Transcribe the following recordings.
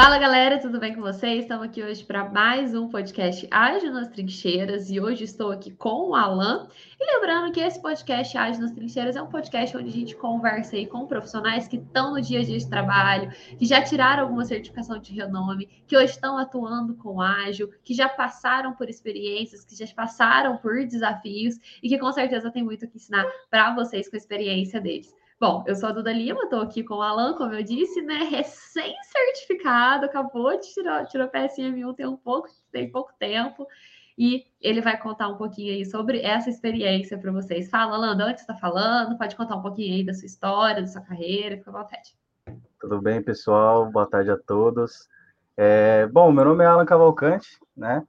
Fala galera, tudo bem com vocês? Estamos aqui hoje para mais um podcast Ágil nas Trincheiras e hoje estou aqui com o Alan. E lembrando que esse podcast Ágil nas Trincheiras é um podcast onde a gente conversa aí com profissionais que estão no dia a dia de trabalho, que já tiraram alguma certificação de renome, que hoje estão atuando com ágil, que já passaram por experiências, que já passaram por desafios e que com certeza tem muito que ensinar para vocês com a experiência deles. Bom, eu sou a Duda Lima, estou aqui com o Alan, como eu disse, né? Recém-certificado, acabou de tirar, tirou PSM1 tem um pouco, tem pouco tempo. E ele vai contar um pouquinho aí sobre essa experiência para vocês. Fala, Alan, você está falando? Pode contar um pouquinho aí da sua história, da sua carreira, fica à vontade. Tudo bem, pessoal? Boa tarde a todos. É, bom, meu nome é Alan Cavalcante, né?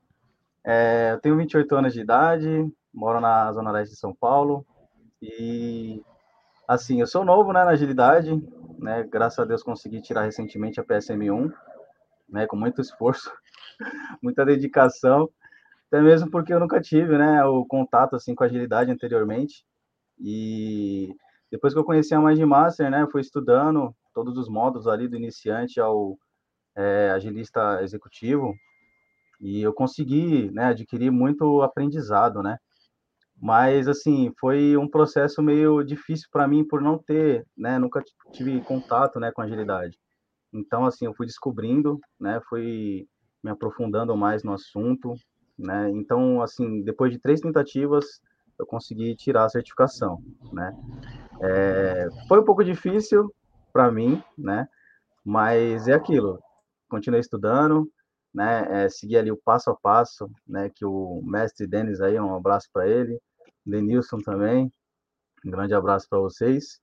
É, eu tenho 28 anos de idade, moro na Zona Leste de São Paulo e Assim, eu sou novo né, na agilidade, né? Graças a Deus consegui tirar recentemente a PSM1, né? Com muito esforço, muita dedicação, até mesmo porque eu nunca tive, né? O contato assim com a agilidade anteriormente. E depois que eu conheci a Mind Master, né? Fui estudando todos os módulos ali do iniciante ao é, agilista executivo e eu consegui, né? Adquirir muito aprendizado, né? Mas, assim, foi um processo meio difícil para mim por não ter, né? Nunca tive contato, né, com agilidade. Então, assim, eu fui descobrindo, né? Fui me aprofundando mais no assunto, né? Então, assim, depois de três tentativas, eu consegui tirar a certificação, né? É, foi um pouco difícil para mim, né? Mas é aquilo. Continuei estudando, né? É, segui ali o passo a passo, né? Que o mestre Denis aí, um abraço para ele, Denilson também, um grande abraço para vocês,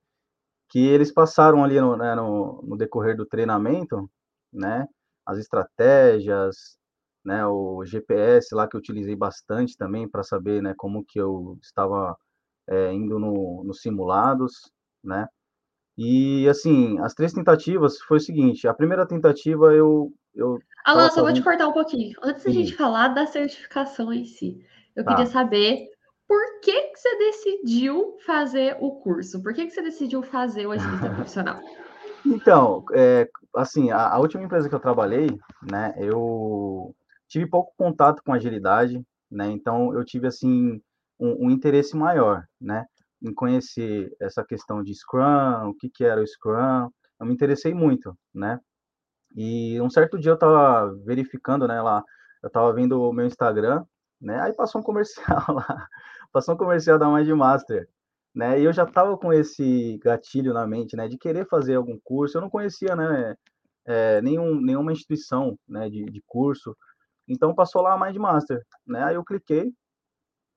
que eles passaram ali no, né, no, no, decorrer do treinamento, né, as estratégias, né, o GPS lá que eu utilizei bastante também para saber, né, como que eu estava é, indo no, nos simulados, né, e assim, as três tentativas foi o seguinte, a primeira tentativa eu... eu Alan, só vou te cortar um pouquinho. Antes da gente falar da certificação em si, eu tá. queria saber por que, que você decidiu fazer o curso? Por que, que você decidiu fazer o agilista profissional? Então, é, assim, a, a, última empresa que eu trabalhei, né, eu tive pouco contato com agilidade, né, então eu tive, assim, um, um interesse maior, né, em conhecer essa questão de Scrum, o que, que era o Scrum, eu me interessei muito, né, e um certo dia eu estava verificando, né, lá, eu estava vendo o meu Instagram, né, aí passou um comercial lá, passou um comercial da Mind Master, né? E eu já estava com esse gatilho na mente, né? De querer fazer algum curso. Eu não conhecia, né? É, nenhum, nenhuma instituição, né? De, de curso. Então passou lá a Mind Master, né? Aí eu cliquei,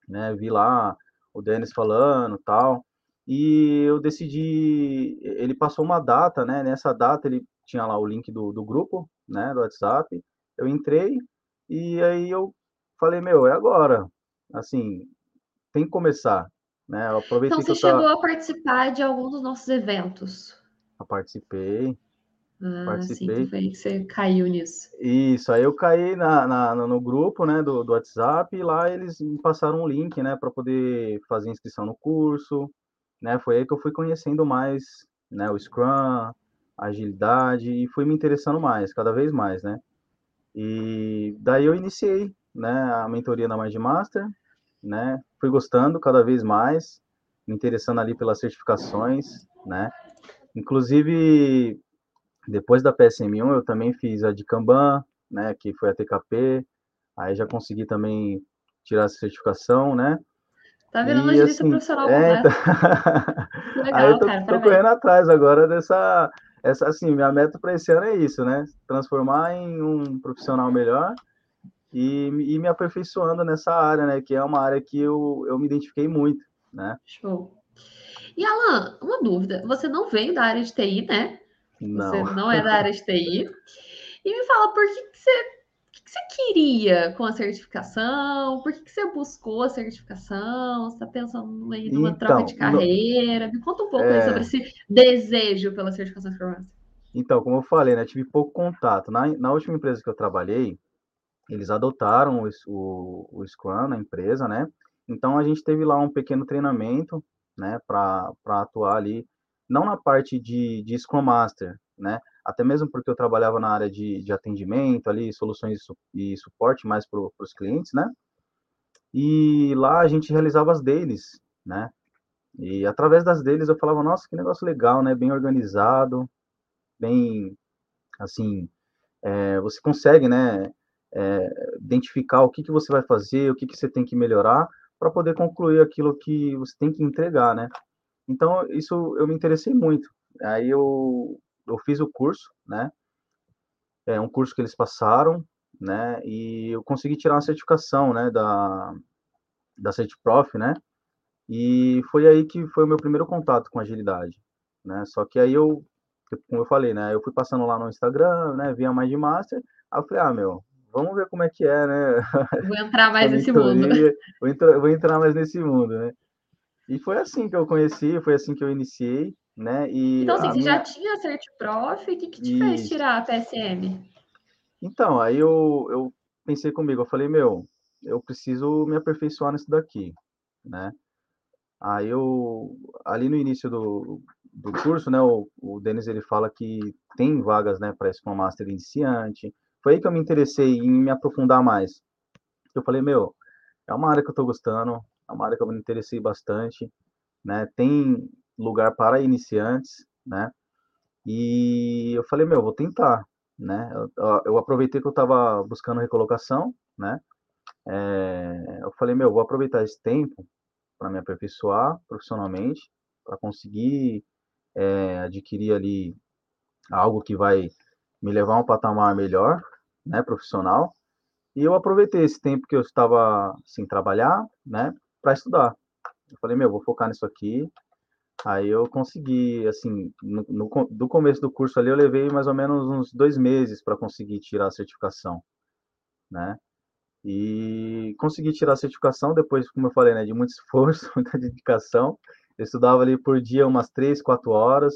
né? Vi lá o Denis falando, tal. E eu decidi. Ele passou uma data, né? Nessa data ele tinha lá o link do, do grupo, né? Do WhatsApp. Eu entrei e aí eu falei, meu, é agora. Assim, tem que começar. Né? Eu aproveitei então, você chegou tava... a participar de algum dos nossos eventos? Eu participei. Ah, participei. sim, você caiu nisso. Isso, aí eu caí na, na, no grupo né, do, do WhatsApp e lá eles me passaram um link né, para poder fazer inscrição no curso. Né, foi aí que eu fui conhecendo mais né, o Scrum, a agilidade e fui me interessando mais, cada vez mais, né? E daí eu iniciei né, a mentoria na Mind Master, né? Fui gostando cada vez mais, me interessando ali pelas certificações, né? Inclusive, depois da PSM1, eu também fiz a de Kanban, né? Que foi a TKP, aí já consegui também tirar essa certificação, né? Tá virando e, assim, profissional é, tá... Legal, aí eu tô, cara, tô correndo atrás agora dessa... Essa, assim, minha meta para esse ano é isso, né? Transformar em um profissional melhor e, e me aperfeiçoando nessa área, né? Que é uma área que eu, eu me identifiquei muito, né? Show. E Alan, uma dúvida. Você não veio da área de TI, né? Não. Você não é da área de TI. E me fala, por que, que você o que, você queria com a certificação? Por que, que você buscou a certificação? Você está pensando em uma então, troca de carreira? Me conta um pouco é... sobre esse desejo pela certificação Scrum Então, como eu falei, né, tive pouco contato. Na, na última empresa que eu trabalhei, eles adotaram o, o, o Scrum na empresa, né? Então a gente teve lá um pequeno treinamento, né, para atuar ali, não na parte de, de Scrum Master, né, até mesmo porque eu trabalhava na área de, de atendimento ali, soluções e suporte mais para os clientes, né? E lá a gente realizava as deles, né? E através das deles eu falava, nossa, que negócio legal, né? Bem organizado, bem, assim, é, você consegue, né? É, identificar o que, que você vai fazer, o que, que você tem que melhorar para poder concluir aquilo que você tem que entregar, né? Então, isso eu me interessei muito. Aí eu, eu fiz o curso, né? É um curso que eles passaram, né? E eu consegui tirar uma certificação, né? Da, da CertProf, né? E foi aí que foi o meu primeiro contato com agilidade, né? Só que aí eu, como eu falei, né? Eu fui passando lá no Instagram, né? Via mais de master, aí eu falei, ah, meu, vamos ver como é que é, né? Vou entrar mais nesse mundo. Vou entrar, vou entrar mais nesse mundo, né? E foi assim que eu conheci, foi assim que eu iniciei, né? E então, assim, você minha... já tinha Cert Prof, o que, que te fez tirar a PSM? Então, aí eu, eu pensei comigo, eu falei, meu, eu preciso me aperfeiçoar nisso daqui, né? Aí eu, ali no início do, do curso, né, o, o Denis ele fala que tem vagas, né, para Scrum Master iniciante. Foi aí que eu me interessei em me aprofundar mais. Eu falei, meu, é uma área que eu estou gostando, é uma área que eu me interessei bastante, né? Tem lugar para iniciantes, né? E eu falei, meu, vou tentar, né? Eu, eu aproveitei que eu estava buscando recolocação, né? É, eu falei, meu, vou aproveitar esse tempo para me aperfeiçoar profissionalmente, para conseguir é, adquirir ali algo que vai me levar a um patamar melhor, né, profissional. E eu aproveitei esse tempo que eu estava sem trabalhar, né, para estudar. Eu falei, meu, vou focar nisso aqui. Aí eu consegui, assim, no, no, do começo do curso ali, eu levei mais ou menos uns dois meses para conseguir tirar a certificação, né? E consegui tirar a certificação depois, como eu falei, né, de muito esforço, muita dedicação. Eu estudava ali por dia umas três, quatro horas,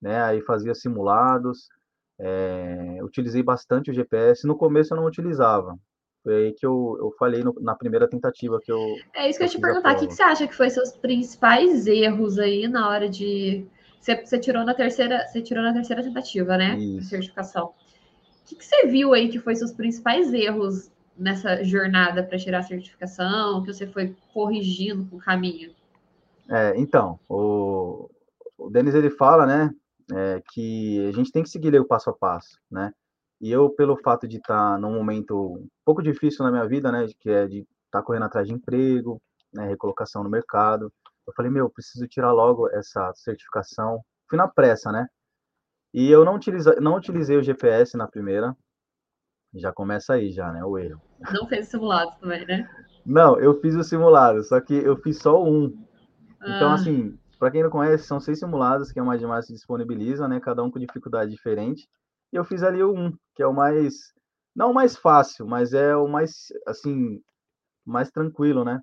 né? Aí fazia simulados. É, utilizei bastante o GPS. No começo eu não utilizava. Foi aí que eu, eu falei no, na primeira tentativa que eu. É isso que eu, eu te perguntar. O que, que você acha que foi seus principais erros aí na hora de. Você, você tirou na terceira, você tirou na terceira tentativa, né? Isso. Certificação. O que, que você viu aí que foi seus principais erros nessa jornada para tirar a certificação, que você foi corrigindo o caminho? É, então, o, o Denis ele fala, né, é, que a gente tem que seguir o passo a passo, né? E eu, pelo fato de estar num momento um pouco difícil na minha vida, né, que é de estar tá correndo atrás de emprego, né, recolocação no mercado, eu falei, meu, preciso tirar logo essa certificação. Fui na pressa, né? E eu não, utiliza, não utilizei o GPS na primeira, já começa aí, já, né? O erro. Não fez simulado também, né? Não, eu fiz o simulado, só que eu fiz só um. Então, ah. assim, para quem não conhece, são seis simulados que a Magimar se disponibiliza, né? Cada um com dificuldade diferente. E eu fiz ali o um, que é o mais. Não o mais fácil, mas é o mais, assim, mais tranquilo, né?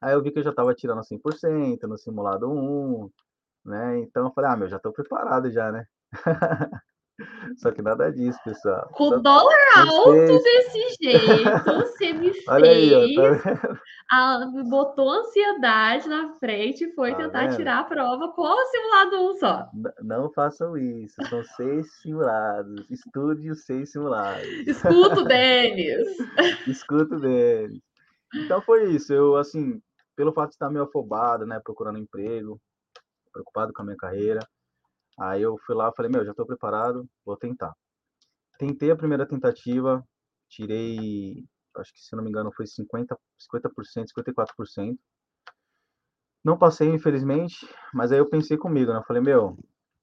Aí eu vi que eu já estava tirando 100% no simulado 1, né? Então eu falei, ah, meu, já estou preparado já, né? Só que nada disso, pessoal. Com o dólar alto desse jeito, você me fez. Olha aí, ó, tá a, botou ansiedade na frente e foi tá tentar vendo? tirar a prova com o simulado 1 só. N não façam isso, são seis simulados. Estude os seis simulados. Escuto deles. Escuto deles. Então foi isso. Eu, assim, pelo fato de estar meio afobado, né, procurando emprego, preocupado com a minha carreira, Aí eu fui lá, falei, meu, já estou preparado, vou tentar. Tentei a primeira tentativa, tirei, acho que se não me engano foi 50, 50%, 54%. Não passei, infelizmente, mas aí eu pensei comigo, né? Eu falei, meu,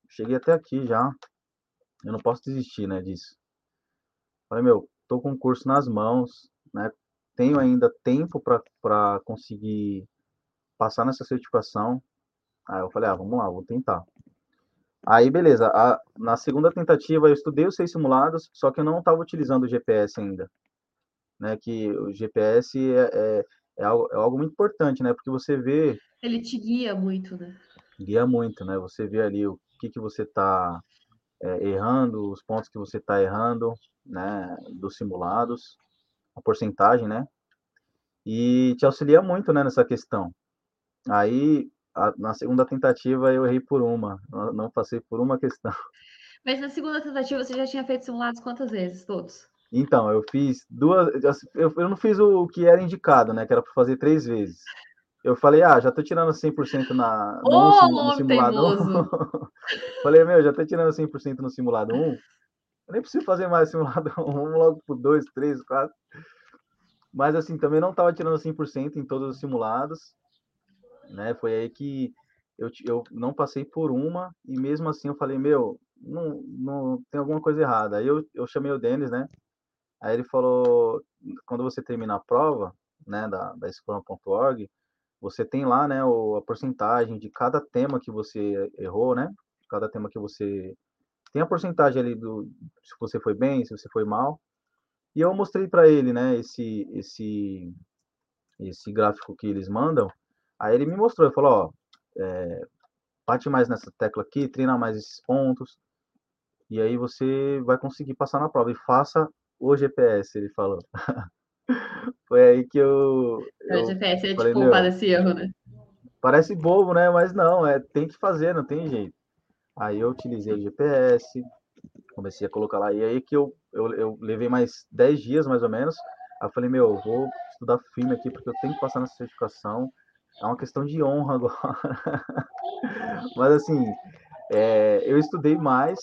cheguei até aqui já, eu não posso desistir, né, disso. Falei, meu, tô com o curso nas mãos, né? Tenho ainda tempo para conseguir passar nessa certificação. Aí eu falei, ah, vamos lá, vou tentar. Aí, beleza. A, na segunda tentativa, eu estudei os seis simulados, só que eu não estava utilizando o GPS ainda. Né, que o GPS é, é, é, algo, é algo muito importante, né? Porque você vê... Ele te guia muito, né? Guia muito, né? Você vê ali o que, que você está é, errando, os pontos que você está errando, né? Dos simulados, a porcentagem, né? E te auxilia muito, né? Nessa questão. Aí, a, na segunda tentativa eu errei por uma, não, passei por uma questão. Mas na segunda tentativa você já tinha feito simulados quantas vezes? Todos? Então, eu fiz duas. Eu, eu não fiz o que era indicado, né? Que era para fazer três vezes. Eu falei, ah, já tô tirando 100% na, no, Ô, no homem simulado 1. teimoso! falei, meu, já tô tirando 100% no simulado 1. Eu nem preciso fazer mais simulado 1, vamos logo pro 2, 3, 4. Mas assim, também não tava tirando 100% em todos os simulados, né? Foi aí que eu, eu não passei por uma e mesmo assim eu falei, meu, não, não tem alguma coisa errada. Aí eu, eu chamei o Denis, né? Aí ele falou, quando você termina a prova, né, da, da Scrum.org, você tem lá, né, o, a porcentagem de cada tema que você errou, né? Cada tema que você tem a porcentagem ali do se você foi bem, se você foi mal. E eu mostrei para ele, né, esse esse esse gráfico que eles mandam. Aí ele me mostrou, ele falou, ó, é, bate mais nessa tecla aqui, treina mais esses pontos, e aí você vai conseguir passar na prova. E faça o GPS, ele falou. Foi aí que eu, O eu GPS é falei, tipo para meu, esse erro, né? parece bobo, né? Mas não, é, tem que fazer, não tem jeito. Aí eu utilizei o GPS, comecei a colocar lá, e aí que eu, eu, eu levei mais 10 dias, mais ou menos. Aí eu falei, meu, eu vou estudar firme aqui, porque eu tenho que passar nessa certificação. É uma questão de honra agora. Mas assim, é, eu estudei mais,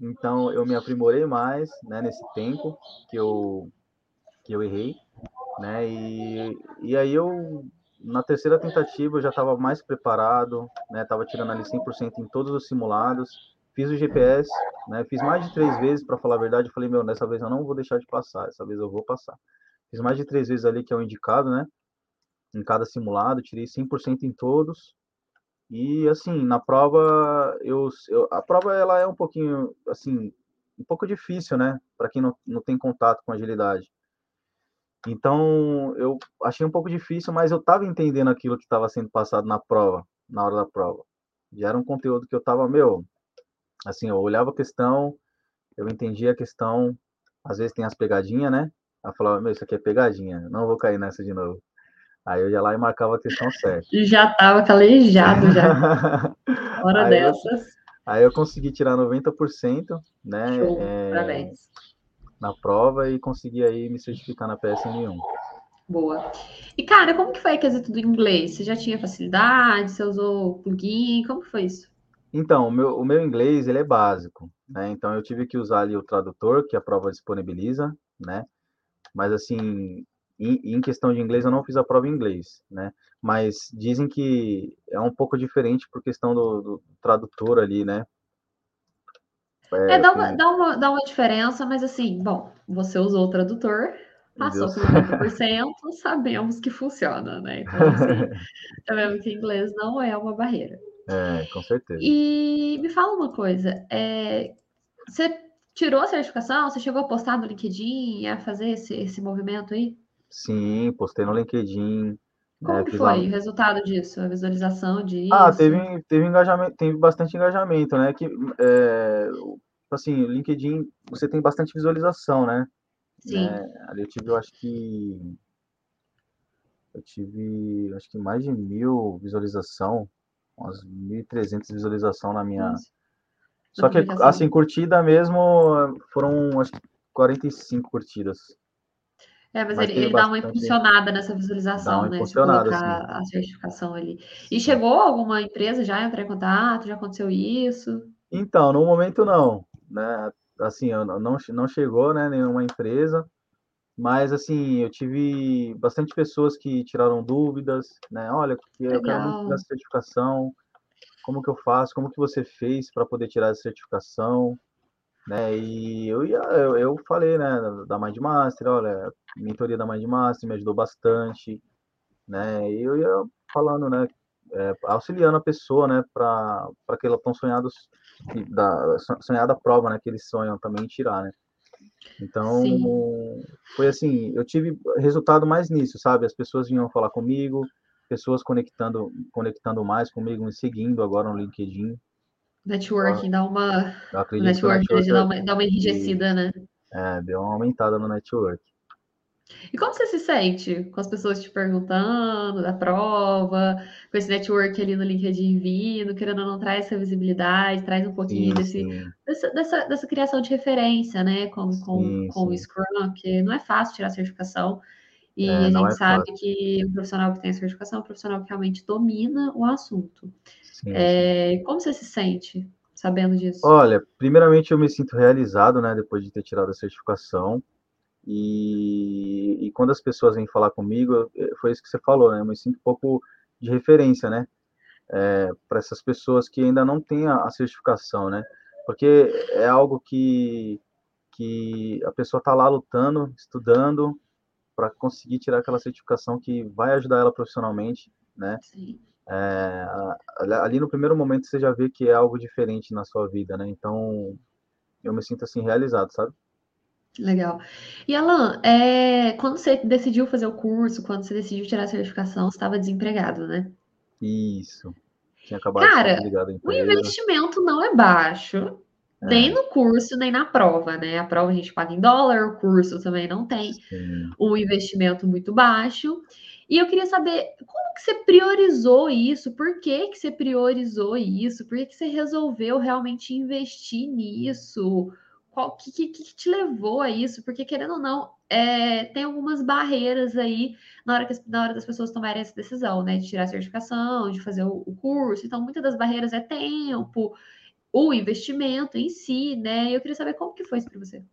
então eu me aprimorei mais, né, nesse tempo que eu, que eu errei, né, e, e aí eu, na terceira tentativa, eu já estava mais preparado, né, estava tirando ali 100% em todos os simulados, fiz o GPS, né, fiz mais de três vezes, para falar a verdade, eu falei, meu, dessa vez eu não vou deixar de passar, dessa vez eu vou passar. Fiz mais de três vezes ali, que é o indicado, né, em cada simulado, tirei 100% em todos, e assim, na prova, eu, eu, a prova ela é um pouquinho, assim, um pouco difícil, né, para quem não, não tem contato com agilidade. Então, eu achei um pouco difícil, mas eu estava entendendo aquilo que estava sendo passado na prova, na hora da prova. Já era um conteúdo que eu estava, meu, assim, eu olhava a questão, eu entendia a questão, às vezes tem as pegadinhas, né? Eu falava, meu, isso aqui é pegadinha, não vou cair nessa de novo. Aí eu ia lá e marcava a questão certa. Já tava calejado já. Hora Aí eu, dessas. aí eu consegui tirar 90%, né, Show. é, Parabéns. na prova e consegui aí me certificar na PSN1. Boa. E, cara, como que foi a quesito do inglês? Você já tinha facilidade? Você usou plugin? Como que foi isso? Então, o meu, o meu inglês, ele é básico, né? Então, eu tive que usar ali o tradutor, que a prova disponibiliza, né? Mas, assim, em, em questão de inglês, eu não fiz a prova em inglês, né? Mas dizem que é um pouco diferente por questão do, do tradutor ali, né? É, É, dá uma, dá uma, dá uma diferença, mas assim, bom, você usou o tradutor, passou por 90%, sabemos que funciona, né? Então, assim, sabemos que inglês não é uma barreira. É, com certeza. E me fala uma coisa, é, você tirou a certificação? Você chegou a postar no LinkedIn, a fazer esse, esse movimento aí? Sim, postei no LinkedIn, Como né? que Fiz lá. foi o resultado disso, a visualização Ah, disso? teve, teve engajamento, teve bastante engajamento, né? Que, é, assim, LinkedIn, você tem bastante visualização, né? Sim, né? Ali eu tive, eu acho que eu tive, acho que mais de mil visualização, umas 1.300 visualização na minha. Só que, assim, curtida mesmo, foram, acho que 45 curtidas. É, mas Mas ele, ele dá uma impulsionada nessa dá visualização, uma né? Impulsionada, colocar assim. a certificação ali. E Sim. chegou alguma empresa já entrar em contato? Já aconteceu isso? Então, no momento não, né? Assim, não, não chegou, né, nenhuma empresa, mas assim, eu tive bastante pessoas que tiraram dúvidas, né? Olha, que eu quero muito essa certificação, como que eu faço? Como que você fez para poder tirar essa certificação, né? E eu ia, eu, eu falei, né, da Mind Master, olha, mentoria da Mind Master me ajudou bastante, né? E eu ia falando, né, é, auxiliando a pessoa, né, para para que ela tão sonhados da sonhada prova, né, que eles sonham também tirar, né? Então, Sim. foi assim, eu tive resultado mais nisso, sabe? As pessoas vinham falar comigo, pessoas conectando conectando mais comigo, me seguindo agora no LinkedIn. Networking dá uma. eu acredito que networking network dá uma, dá uma e, enrijecida, né? é, deu uma aumentada no network. E como você se sente com as pessoas te perguntando da prova, com esse network ali no LinkedIn vindo, querendo ou não traz essa visibilidade, traz um pouquinho sim, desse, sim. Dessa, dessa, dessa, criação de referência, né, com, com, sim, com o Scrum, que não é fácil tirar certificação, e é, a gente é sabe fácil. que o profissional que tem a certificação é um profissional que realmente domina o assunto. É, como você se sente sabendo disso? Olha, primeiramente eu me sinto realizado, né, depois de ter tirado a certificação. E, e, quando as pessoas vêm falar comigo, eh, foi isso que você falou, né? Eu me sinto um pouco de referência, né? É, para essas pessoas que ainda não têm a, a, certificação, né? Porque é algo que, que a pessoa está lá lutando, estudando para conseguir tirar aquela certificação que vai ajudar ela profissionalmente, né? Sim. É, ali no primeiro momento você já vê que é algo diferente na sua vida, né? Então eu me sinto assim realizado, sabe? Legal. E Alan, é, quando você decidiu fazer o curso, quando você decidiu tirar a certificação, você estava desempregado, né? Isso. Tinha acabado Cara, de o investimento não é baixo. Nem no curso, nem na prova, né? A prova a gente paga em dólar, o curso também não tem Sim. um investimento muito baixo. E eu queria saber como que você priorizou isso, por que, que você priorizou isso, por que, que você resolveu realmente investir nisso? qual que, que, que, te levou a isso? Porque, querendo ou não, é, tem algumas barreiras aí na hora, que, na hora das pessoas tomarem essa decisão, né? De tirar a certificação, de fazer o, o curso. Então, muitas das barreiras é tempo, o investimento em si, né? Eu queria saber como que foi isso para você.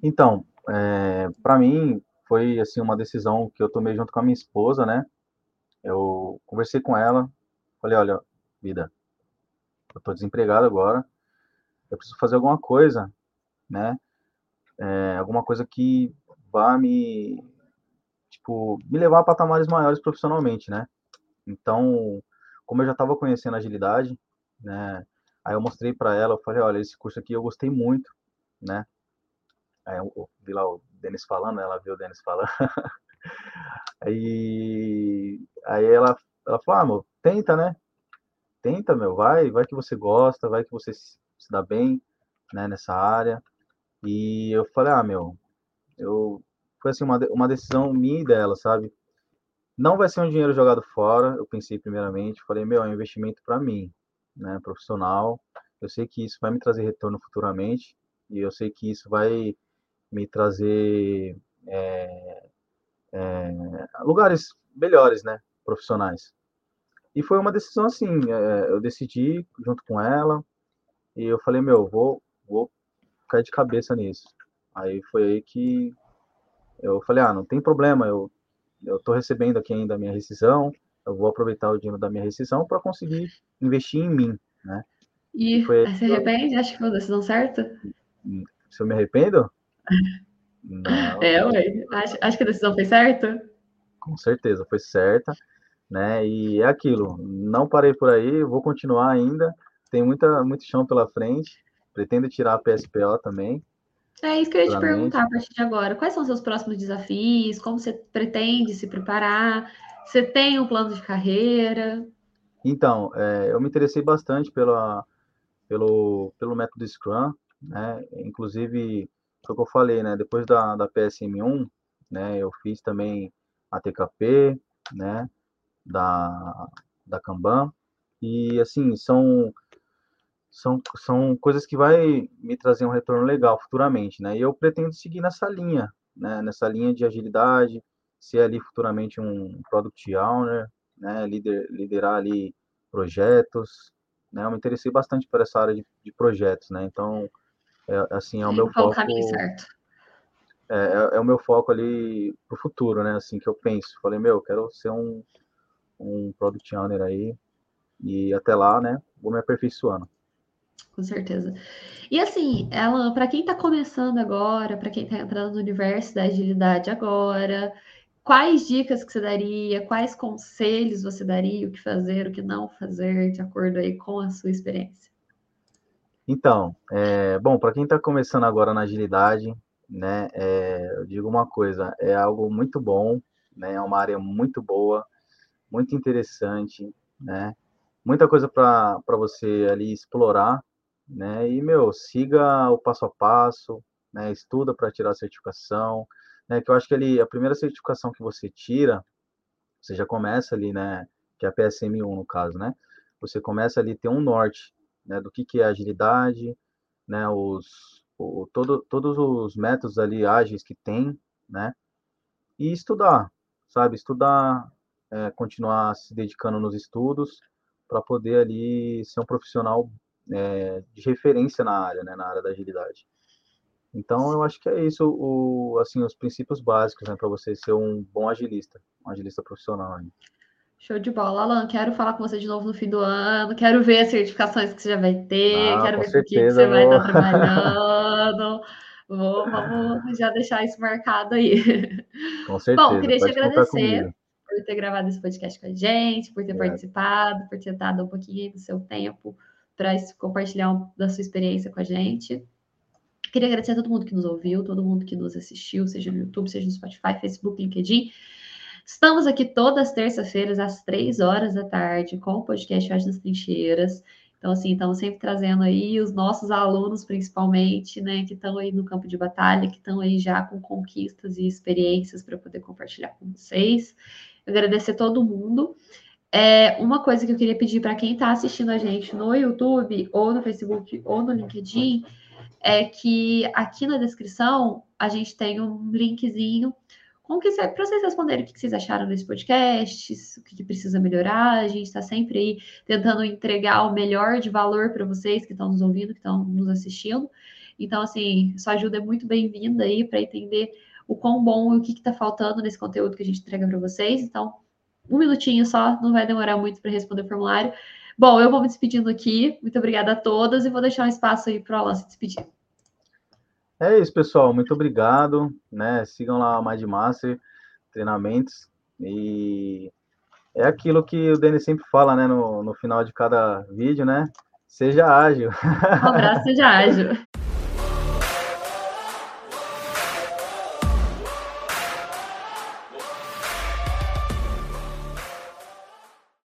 Então, é, para mim, foi assim uma decisão que eu tomei junto com a minha esposa, né? Eu conversei com ela, falei, olha, vida, eu tô desempregado agora, eu preciso fazer alguma coisa, né? É, alguma coisa que vá me, tipo, me levar a patamares maiores profissionalmente, né? Então, como eu já estava conhecendo agilidade, né? Aí eu mostrei para ela, eu falei, olha, esse curso aqui eu gostei muito, né? Aí eu vi lá o Denis falando, ela viu o Denis falando. aí, aí ela, ela falou, ah, meu, tenta, né? Tenta, meu, vai, vai que você gosta, vai que você se dá bem, né, nessa área. E eu falei, ah, meu, eu foi assim uma, uma decisão minha e dela, sabe? Não vai ser um dinheiro jogado fora, eu pensei primeiramente, falei, meu, é um investimento para mim, né, profissional. Eu sei que isso vai me trazer retorno futuramente e eu sei que isso vai me trazer é, é, lugares melhores, né, profissionais. E foi uma decisão assim, é, eu decidi junto com ela, e eu falei, meu, vou, vou cair de cabeça nisso. Aí foi aí que eu falei, ah, não tem problema, eu, eu tô recebendo aqui ainda a minha rescisão, eu vou aproveitar o dinheiro da minha rescisão para conseguir investir em mim, né? E, foi se arrepende? Acha que foi a decisão certa? Se eu me arrependo? Não. É, ué. Acho, acho que a decisão foi certa? Com certeza, foi certa, né? E é aquilo, não parei por aí, vou continuar ainda, tem muita, muito chão pela frente. Pretendo tirar a PSPO também. É isso que eu ia te perguntar a partir de agora. Quais são os seus próximos desafios? Como você pretende se preparar? Você tem um plano de carreira? Então, é, eu me interessei bastante pela, pelo, pelo método Scrum, né? Inclusive, foi o que eu falei, né? Depois da, da PSM1, né? Eu fiz também a TKP, né? Da, da Kanban. E, assim, são são, são coisas que vai me trazer um retorno legal futuramente, né? E eu pretendo seguir nessa linha, né? Nessa linha de agilidade, ser ali futuramente um product owner, né? Lider, liderar ali projetos, né? Eu me interessei bastante por essa área de, de projetos, né? Então, é, assim, é o meu Qual foco. Caminho certo. É, é, é, o meu foco ali pro futuro, né? Assim que eu penso. Falei, meu, eu quero ser um, um product owner aí e até lá, né? Vou me aperfeiçoando com certeza. E assim, ela, para quem está começando agora, para quem está entrando no universo da agilidade agora, quais dicas que você daria, quais conselhos você daria, o que fazer, o que não fazer, de acordo aí com a sua experiência? Então, é, bom, para quem está começando agora na agilidade, né, é, eu digo uma coisa, é algo muito bom, né, é uma área muito boa, muito interessante, né, muita coisa para você ali explorar, né? E, meu, siga o passo a passo, né? Estuda para tirar a certificação, né, que eu acho que ele, a primeira certificação que você tira, você já começa ali, né, que é a PSM1 no caso, né, você começa ali a ter um norte, né, do que, que é agilidade, né, os, o, todo, todos os métodos ali ágeis que tem, né, e estudar, sabe, estudar, é, continuar se dedicando nos estudos para poder ali ser um profissional é, de referência na área, né, na área da agilidade. Então, eu acho que é isso, o, assim, os princípios básicos, né, para você ser um bom agilista, um agilista profissional. Né? Show de bola, Alan. Quero falar com você de novo no fim do ano. Quero ver as certificações que você já vai ter. Ah, quero ver com o que você vai estar trabalhando. Vou, vamos já deixar isso marcado aí. Com certeza. Bom, queria te agradecer por ter gravado esse podcast com a gente, por ter é. participado, por ter dado um pouquinho do seu tempo para compartilhar da sua experiência com a gente. Queria agradecer a todo mundo que nos ouviu, todo mundo que nos assistiu, seja no YouTube, seja no Spotify, Facebook, LinkedIn. Estamos aqui todas as terças-feiras, às três horas da tarde, com o podcast Hoje nas Trincheiras. Então, assim, estamos sempre trazendo aí os nossos alunos, principalmente, né, que estão aí no campo de batalha, que estão aí já com conquistas e experiências para poder compartilhar com vocês. Agradecer todo mundo. É, uma coisa que eu queria pedir para quem está assistindo a gente no YouTube, ou no Facebook, ou no LinkedIn, é que aqui na descrição a gente tem um linkzinho com que para vocês responderem o que vocês acharam desse podcast, o que precisa melhorar. A gente está sempre aí tentando entregar o melhor de valor para vocês que estão nos ouvindo, que estão nos assistindo. Então, assim, sua ajuda é muito bem-vinda aí para entender o quão bom e o que está faltando nesse conteúdo que a gente entrega para vocês. Então, um minutinho só, não vai demorar muito para responder o formulário. Bom, eu vou me despedindo aqui. Muito obrigada a todas e vou deixar um espaço aí para o Alan se despedir. É isso, pessoal. Muito obrigado. Né? Sigam lá a Mind Master treinamentos. E é aquilo que o Denis sempre fala, né, no, no final de cada vídeo, né? Seja ágil. Um abraço, seja ágil.